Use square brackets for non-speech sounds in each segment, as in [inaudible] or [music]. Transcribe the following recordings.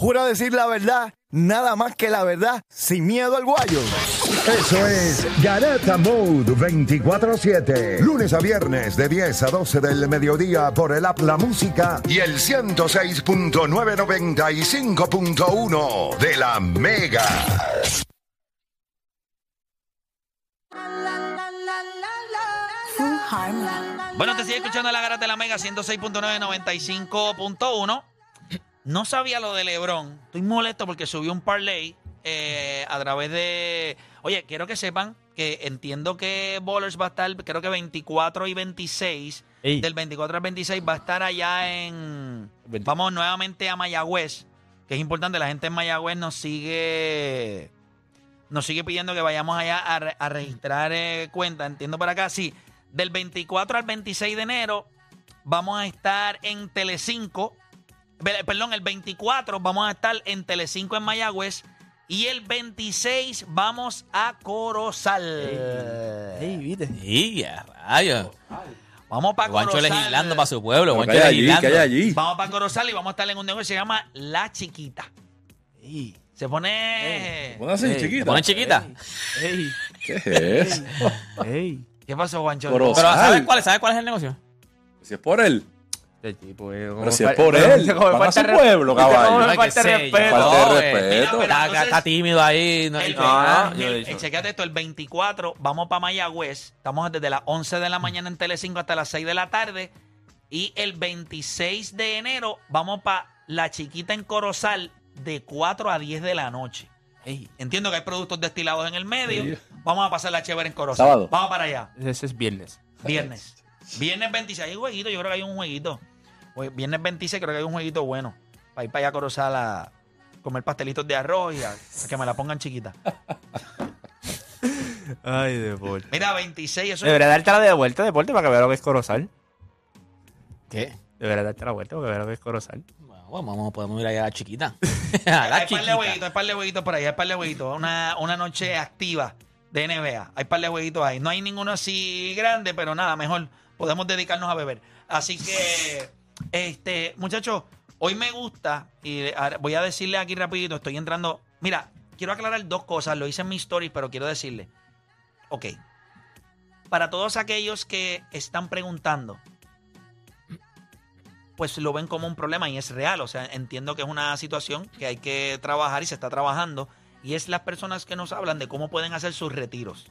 Jura decir la verdad, nada más que la verdad, sin miedo al guayo. Eso es Garata Mode 24-7. Lunes a viernes de 10 a 12 del mediodía por el App La Música y el 106.995.1 de la Mega. Bueno, te sigue escuchando la garata de la Mega 106.995.1. No sabía lo de LeBron. Estoy molesto porque subió un parlay eh, a través de. Oye, quiero que sepan que entiendo que Bowlers va a estar, creo que 24 y 26. Ey. Del 24 al 26 va a estar allá en. 20. Vamos nuevamente a Mayagüez, que es importante. La gente en Mayagüez nos sigue. Nos sigue pidiendo que vayamos allá a, re- a registrar eh, cuenta. Entiendo por acá. Sí, del 24 al 26 de enero vamos a estar en Telecinco. Pe- Perdón, el 24 vamos a estar en Telecinco en Mayagüez. Y el 26 vamos a Corozal. Ey, ¿viste? A rayos. Vamos para Juancho Corozal. legislando para su pueblo. Juancho legislando. allí. Vamos para Corozal y vamos a estar en un negocio que se llama La Chiquita. Ey, Se pone... Pon así, Ey, ¿Te chiquita. ponen chiquita? ey, ¿Qué es eso? ey. ¿Qué pasó, Juancho? Corozal. Pero ¿sabes cuál, cuál es el negocio? Si es por él. El tipo, eh, como Pero si es por [laughs] él, dice como van a falta su re- pueblo, caballo. me falta respeto. Falta eh, respeto. Mira, pero Está, entonces- está tímido ahí. no- El, No, no, el- esto, el 24 vamos para Mayagüez. Estamos desde las 11 de la mañana en Telecinco hasta las 6 de la tarde. Y el 26 de enero vamos para La Chiquita en Corozal de 4 a 10 de la noche. Ey, Entiendo que hay productos destilados en el medio. Sí. Vamos a pasar la chévere en Corozal. Sábado. Vamos para allá. ese es viernes. Viernes. Viernes 26. Hay jueguito, yo creo que hay un jueguito. Viernes 26 creo que hay un jueguito bueno. Para ir para allá a Corozal a comer pastelitos de arroz y a, a que me la pongan chiquita. [laughs] Ay, deporte. Mira, 26, eso Debería darte la de vuelta, deporte, para que vea lo que es Corozal. ¿Qué? Debería darte la vuelta para que vea lo que es Corozal. Bueno, vamos, podemos ir allá a la chiquita. [laughs] a la hay par de chiquita. jueguitos, hay par de jueguitos por ahí, hay par de jueguitos. Una, una noche activa de NBA. Hay par de jueguitos ahí. No hay ninguno así grande, pero nada, mejor podemos dedicarnos a beber. Así que, este, muchachos, hoy me gusta, y voy a decirle aquí rapidito, estoy entrando. Mira, quiero aclarar dos cosas, lo hice en mi stories, pero quiero decirle. Ok. Para todos aquellos que están preguntando, pues lo ven como un problema y es real. O sea, entiendo que es una situación que hay que trabajar y se está trabajando. Y es las personas que nos hablan de cómo pueden hacer sus retiros.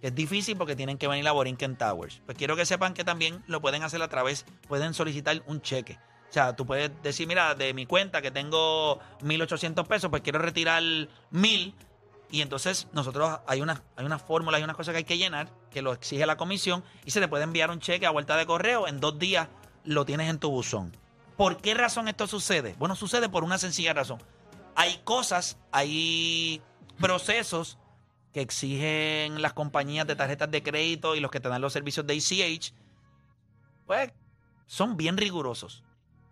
Es difícil porque tienen que venir a Borinquen Towers. Pues quiero que sepan que también lo pueden hacer a través, pueden solicitar un cheque. O sea, tú puedes decir, mira, de mi cuenta que tengo 1.800 pesos, pues quiero retirar 1.000. Y entonces nosotros hay una, hay una fórmula, hay unas cosas que hay que llenar, que lo exige la comisión, y se te puede enviar un cheque a vuelta de correo. En dos días lo tienes en tu buzón. ¿Por qué razón esto sucede? Bueno, sucede por una sencilla razón. Hay cosas, hay procesos que exigen las compañías de tarjetas de crédito y los que te dan los servicios de ACH, pues son bien rigurosos.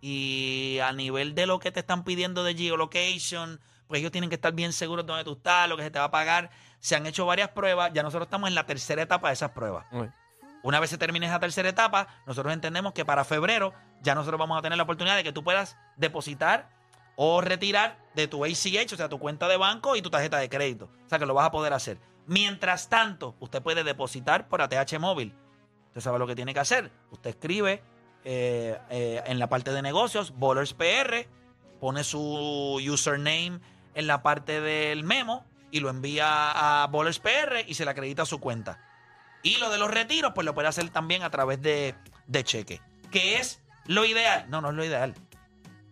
Y a nivel de lo que te están pidiendo de geolocation, pues ellos tienen que estar bien seguros de dónde tú estás, lo que se te va a pagar. Se han hecho varias pruebas, ya nosotros estamos en la tercera etapa de esas pruebas. Una vez se termine esa tercera etapa, nosotros entendemos que para febrero ya nosotros vamos a tener la oportunidad de que tú puedas depositar o retirar de tu ACH, o sea, tu cuenta de banco y tu tarjeta de crédito. O sea, que lo vas a poder hacer. Mientras tanto, usted puede depositar por ATH móvil. Usted sabe lo que tiene que hacer. Usted escribe eh, eh, en la parte de negocios, Bowlers PR, pone su username en la parte del memo y lo envía a Bowlers PR y se le acredita su cuenta. Y lo de los retiros, pues lo puede hacer también a través de, de cheque. ¿Qué es lo ideal? No, no es lo ideal.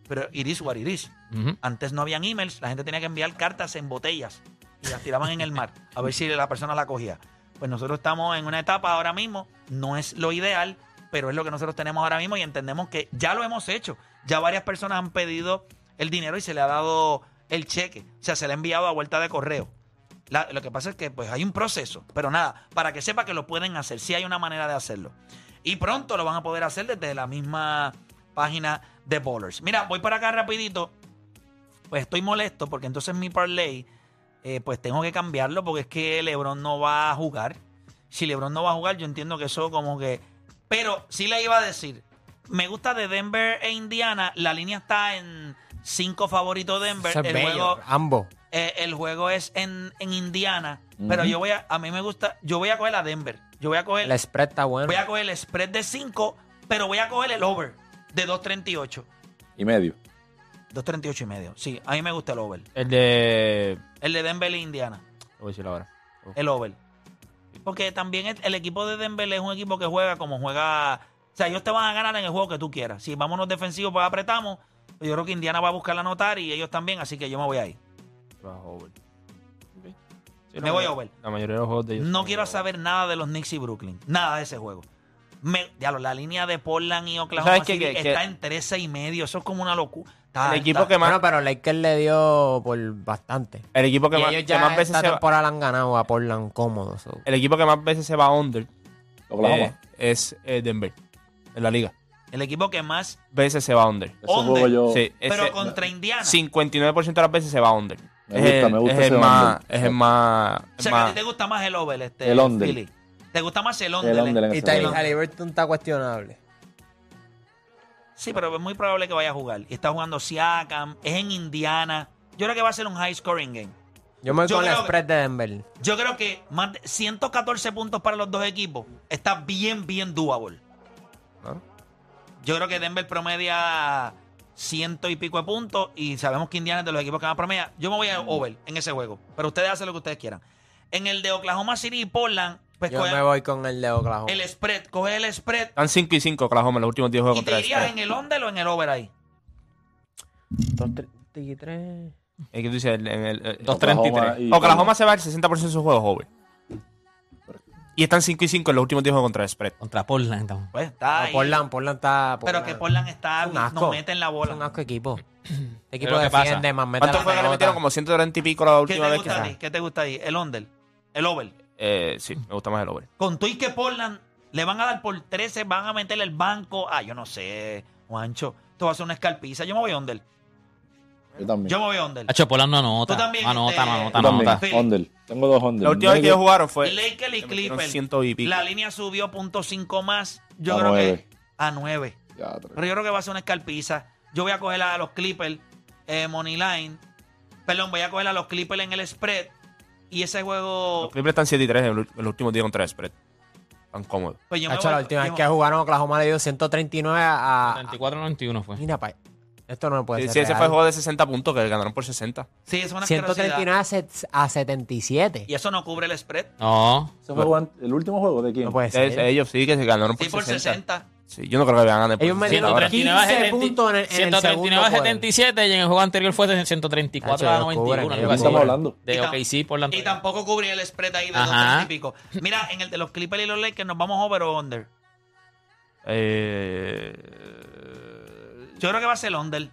Pero it is what it is. Ujú. Antes no habían emails, la gente tenía que enviar cartas en botellas y las tiraban en el mar a ver si la persona la cogía. Pues nosotros estamos en una etapa ahora mismo, no es lo ideal, pero es lo que nosotros tenemos ahora mismo y entendemos que ya lo hemos hecho. Ya varias personas han pedido el dinero y se le ha dado el cheque, o sea, se le ha enviado a vuelta de correo. La- lo que pasa es que pues hay un proceso, pero nada, para que sepa que lo pueden hacer, sí hay una manera de hacerlo. Y pronto lo van a poder hacer desde la misma página de Bowlers. Mira, voy para acá rapidito. Pues estoy molesto porque entonces mi parlay, eh, pues tengo que cambiarlo porque es que LeBron no va a jugar. Si LeBron no va a jugar, yo entiendo que eso como que... Pero sí le iba a decir, me gusta de Denver e Indiana, la línea está en 5 favorito Denver. El bello, juego ambos. eh, el juego es en, en Indiana, pero yo voy a, a mí me gusta, yo voy a coger a Denver. Yo voy a coger, El spread está bueno. voy a coger el spread de 5, pero voy a coger el over de 2.38. Y medio. 2.38 y medio. Sí, a mí me gusta el over. El de. El de Denver e Indiana. Lo voy a decir ahora. El over. Porque también el, el equipo de Denver es un equipo que juega como juega. O sea, ellos te van a ganar en el juego que tú quieras. Si vámonos defensivos, pues apretamos. Yo creo que Indiana va a buscar anotar y ellos también, así que yo me voy ahí. Over. Sí, Me voy ma- over. La mayoría de los juegos de ellos. No quiero over. saber nada de los Knicks y Brooklyn. Nada de ese juego. Me, diablo, la línea de Portland y Oklahoma ¿Sabes qué? City Que- que- está en 13 y medio. Eso es como una locura. Está- El equipo está- que más. Bueno, pero Lakers le dio por bastante. El equipo que y más, ellos que ya más veces esta se va, temporada la han ganado a Portland cómodos. so. el equipo que más veces se va under Oklahoma. eh, es eh, Denver en la liga. El equipo que más. Veces se va under. Under. yo. Sí, Pero ese- contra Indiana. 59% de las veces se va under. Me es gusta, el, me gusta es ese el más, under. es el más, O sea, que a más- ti te gusta más el over, este. El under. Philly. Te gusta más el en Y. Halliburton está cuestionable. Sí, pero es muy probable que vaya a jugar. Y está jugando Siakam, es en Indiana. Yo creo que va a ser un high scoring game. Yo me voy Yo con el que- spread de Denver. Yo creo que más de 114 puntos para los dos equipos está bien, bien doable. ¿no? Yo creo que Denver promedia ciento y pico de puntos y sabemos que Indiana es de los equipos que más promedia. Yo me voy a over en ese juego, pero ustedes hacen lo que ustedes quieran. En el de Oklahoma City y Portland, pues Yo coge me voy con el de Oklahoma. el spread, coge el spread Están 5 y 5 Oklahoma en los últimos 10 juegos y te contra el irías spread. en el under o en el over ahí. 2.33. Es que tú dices, en el, el- Oklahoma 2.33. y- Oklahoma se va el 60% de sus juegos over. Y están 5 y 5 en los últimos 10 juegos contra el spread. Contra Portland. entonces. Pues está No, ahí. Portland, Portland está. pero que Portland está, Es un no asco. mete en la Es un bola. asco equipo. [clears throat] Este equipo ¿qué pasa? defiende, más mete ¿Cuántos juegos le metieron? Como 130 y pico la ¿Qué última te vez que gusta a se ti? ¿Qué te gusta ahí? El under, el over. Eh, Sí, me gusta más el over. Con tú y que Portland le van a dar por 13, van a meterle el banco. Ah, yo no sé, Juancho. Esto va a ser una escalpiza. Yo me voy under. Yo también. Yo me voy under. Hacho, Portland no anota. Tú también, No anota, este, no anota, Yo no anota. Under. Tengo dos under. La última vez que ellos jugaron fue. Lakers y Clippers. La línea subió punto cinco más. Yo A creo que a 9. Ya, tres. Pero yo creo que va a ser una escalpiza. Yo voy a coger a los Clippers eh, Money Line. Perdón, voy a coger a los Clippers en el spread. Y ese juego. Los Clippers están 7 y 3 en los últimos 10 contra el spread. Tan cómodos. Pues yo me Hacho, voy- la última vez que jugaron Oklahoma le dio 139 a. a 34-91 fue. mira, pa, esto no puede Sí, ser. sí, ese real. fue el juego de 60 puntos que ganaron por 60. Sí, es una asquerosidad. 139 a, set- a 77. Y eso no cubre el spread. No. ¿Ese juego an- ¿El último juego de quién? No puede Es- ser. ellos sí que se ganaron por Sí, por 60. 60. Sí, yo no creo que vayan a ganar Ellos 60 metieron ahora. 139 a 15 70 puntos en el- en el 139 a segundo 77 y en el juego anterior fue de 134 Hacho, a ellos 91. cubren, algo ellos ¿De qué así. estamos hablando? De OKC por la Y tampoco cubría el spread ahí de Ajá. 230 y pico. Mira, en el de los Clippers y los Lakers nos vamos over o under. Eh, Yo creo que va a ser under.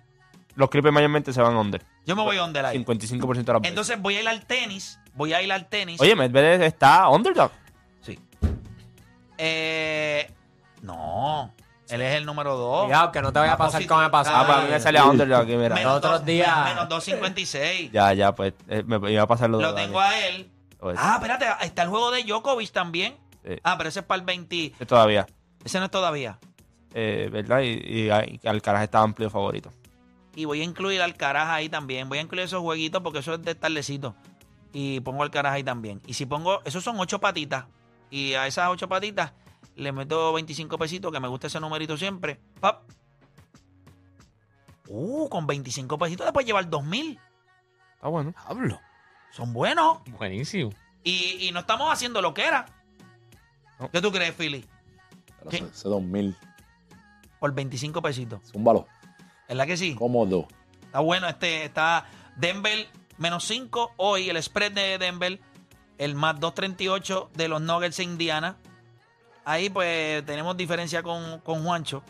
los Clippers mayormente se van under. Yo me voy under ahí. 55% de las. Entonces voy a ir al tenis. Voy a ir al tenis. Oye, Medvedev está underdog. Sí. Eh. Él es el número 2. Cuidado, que no te vaya a pasar como me pasó. Ah, para mí me salía underdog aquí, mira. Los otros días- Menos 256. Ya, ya, pues eh, me iba a pasar lo Lo de tengo Dani. a él. Pues, Ah, espérate. Está el juego de Djokovic también. Sí. Ah, pero ese es para el 20. eh, Todavía. Ese no es todavía. Eh, ¿Verdad? Y, y, y Alcaraz está amplio favorito. Y voy a incluir al Alcaraz ahí también. Voy a incluir esos jueguitos porque eso es de tardecito. Y pongo al Alcaraz ahí también. Y si pongo, esos son ocho patitas. Y a esas ocho patitas le meto 25 pesitos, que me gusta ese numerito siempre. Pap. Uh, con 25 pesitos te puedes llevar 2000. Está bueno. Pablo. Son buenos. Buenísimo. Y, y no estamos haciendo lo que era. No. ¿Qué tú crees, Philly? Pero ¿Qué? ese, ese 2000. Por 25 pesitos. Zúmbalo. ¿Verdad que sí? Cómodo. Está bueno, este está Denver menos 5 hoy, el spread de Denver, el más 2.38 de los Nuggets en Indiana. Ahí pues tenemos diferencia con, con Juancho.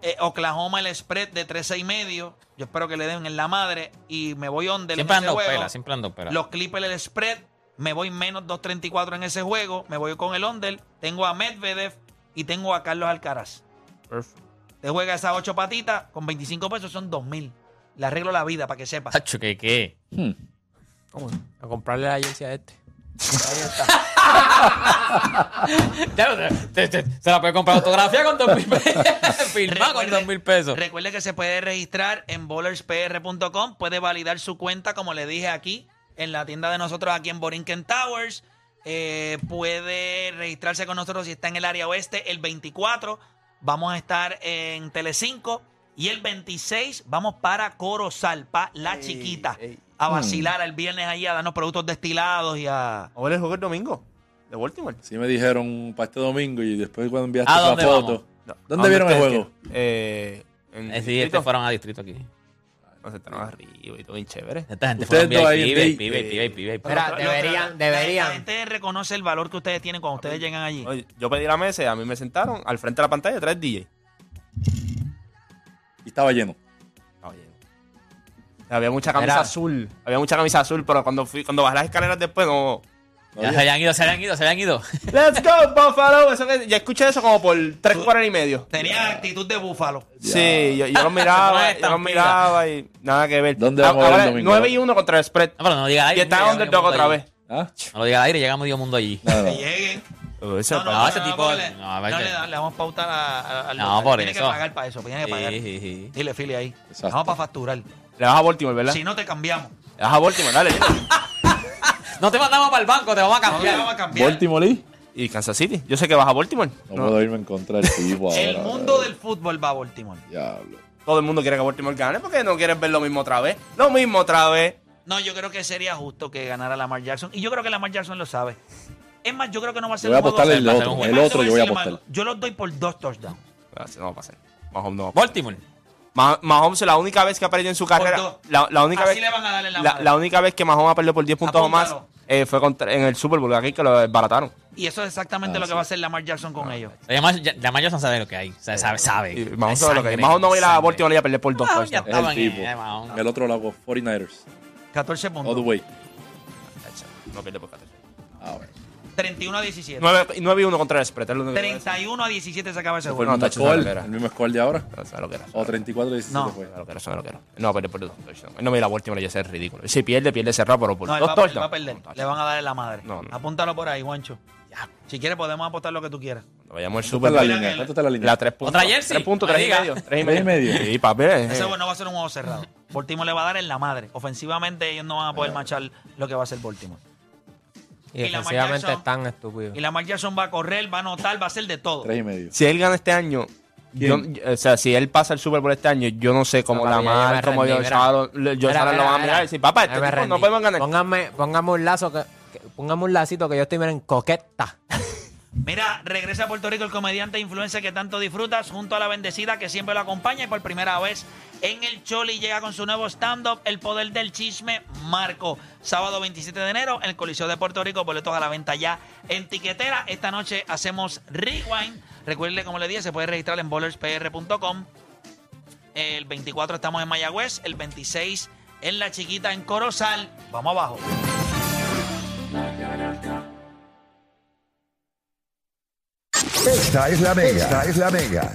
Eh, Oklahoma el spread de 13 y medio. Yo espero que le den en la madre y me voy under Siempre ando juego. pela, siempre ando pela. Los Clippers el spread, me voy menos 2.34 en ese juego, me voy con el under. Tengo a Medvedev y tengo a Carlos Alcaraz. Perfecto. Te juega esas ocho patitas con 25 pesos son 2.000. Le arreglo la vida para que sepa. Hacho, ¿qué qué? Hmm. A comprarle la jersey a este. Ya, te- te- se la puede comprar autografía con dos mil pesos. [laughs] Con Recuerde- dos mil pesos. Recuerde que se puede registrar en bowlerspr.com, puede validar su cuenta, como le dije aquí, en la tienda de nosotros aquí en Borinquen Towers. Eh, puede registrarse con nosotros si está en el área oeste. El 24 vamos a estar en Telecinco. Y el 26 vamos para Corozal, para La Chiquita, a vacilar el viernes ahí, a darnos productos destilados y a... ¿O el juego el domingo? ¿De Baltimore? Sí me dijeron para este domingo y después cuando enviaste ¿A la dónde foto. vamos? No. ¿Dónde ¿A vieron el ustedes juego? quieren? Eh, en Eh, sí, Distrito. estos fueron a distrito aquí. Nos sentaron arriba y todo bien chévere. Esta gente Ustedes fueron dos ahí VIP, VIP, Day- VIP, VIP, VIP. Mira, Lo- lo- deberían, la- La, deberían. gente reconoce el valor que ustedes tienen cuando ustedes llegan allí. Oye, yo pedí la mesa y a mí me sentaron al frente de la pantalla tres DJ. Y estaba lleno. Estaba lleno. Había mucha camisa Era- azul. Había mucha camisa azul, pero cuando fui, cuando bajé las escaleras después no. Ya se habían ido, se habían ido, se habían ido. [laughs] Let's go, Buffalo. Eso que, ya escuché eso como por tres cuartos y medio. Tenía actitud de búfalo. Sí, yo, yo los [laughs] miraba, yo los miraba y nada que ver. ¿Dónde vamos a ver el Ahora, domingo? 9 y 1 contra el spread. No, pero no lo diga aire. Y está underdog otra vez. ¿Ah? No lo diga al aire, llega medio mundo allí. No, no, lleguen. Ese No, no, no, ese tipo- le- no, le, le vamos a pautar a- a- al No, por tiene eso. que pagar para eso, tiene que pagar. Sí, sí, sí. Dile, Philly, ahí. Exacto. Vamos para facturar. Le vas a Baltimore, ¿verdad? Si no te cambiamos. Le vas a Baltimore, dale. [laughs] No te mandamos para el banco, te vamos a No te cambiar. vamos a cambiar. Baltimore Lee. Y Kansas City. Yo sé que vas a Baltimore. No, No, puedo irme en contra del tipo [laughs] ahora. El mundo del fútbol va a Baltimore. Diablo. Todo el mundo quiere que Baltimore gane porque no quieres ver lo mismo otra vez. Lo mismo otra vez. No, yo creo que sería justo que ganara Lamar Jackson. Y yo creo que Lamar Jackson lo sabe. Es más, yo creo que no va a ser Yo voy a un juego apostarle el otro. El yo voy a apostar. Yo los doy por dos touchdowns. Así no va a pasar. Mahomes no va a pasar. Baltimore. Mah- Mahomes, la única vez que ha perdido en su carrera. La, la única Así vez, le van a darle la la, la única vez que Mahomes ha perdido por 10 puntos o más eh, fue contra- en el Super Bowl aquí que lo desbarataron. Y eso es exactamente Ah, lo que sí. va a hacer Lamar Jackson con ellos. Además, ya- Lamar Jackson sabe lo que hay. O sea, sabe, sabe. Mahomes Hay sabe lo que sangre, Mahomes no va a ir a. Baltimore y a perder por dos Ah, ya. Es el tipo. eh. El otro lado, 49ers. 14 puntos. All the way. No pierde por 14. Ah, bueno. 31 a 17. 9, y 1 contra el spread. es lo único que voy a decir. 31 a 17 se acaba ese el juego. no, tacho, lo score. El mismo score de ahora. No, sabe lo que era. O 34 17 No. fue. Sabe lo que era, sabe lo que era. No a no me irá a Baltimore y ese es ridículo. Si pierde, pierde cerrado, pero por No, dos va a touchdowns. perder. No. Le van a dar en la madre. No, no. Apúntalo por ahí, Juancho. Si quieres, podemos apostar lo que tú quieras. Vayamos al ¿Cuánto Super la línea? ¿Cuánto está la línea? La 3 puntos. ¿Otra jersey? 3 puntos, No 3 y medio. 3 y ¿Tres y medio. medio? Sí, papi. eh. Ese juego no va a ser un juego cerrado. Baltimore le va a dar en la madre. Ofensivamente, ellos no van a poder machar lo que va a hacer Baltimore. Y Y Lamar defensivamente Jackson- están estúpidos. Y Lamar Jackson va a correr, va a anotar, va a hacer de todo. Tres y medio. Si él gana este año, yo, o sea, si él pasa el Super Bowl este año, yo no sé cómo No, la papi, yo me mar, cómo rendí, yo, mira. Yo Mira, lo mira, van a mira. mirar y decir, papá, Ya este me tipo no rendí. podemos ganar. Póngame, póngame un lazo que, que- póngame un lacito que yo estoy miren coqueta. [laughs] Mira, regresa a Puerto Rico el comediante e influencer que tanto disfrutas junto a la bendecida que siempre lo acompaña y por primera vez en el Choli llega con su nuevo stand-up El Poder del Chisme Marco. Sábado 27 de enero en el Coliseo de Puerto Rico, boletos a la venta ya en tiquetera. Esta noche hacemos Rewind. Recuerde, como le dije, se puede registrar en bowlerspr.com. El 24 estamos en Mayagüez, el 26 en La Chiquita en Corozal. Vamos abajo. Esta es la mega. Esta es la mega.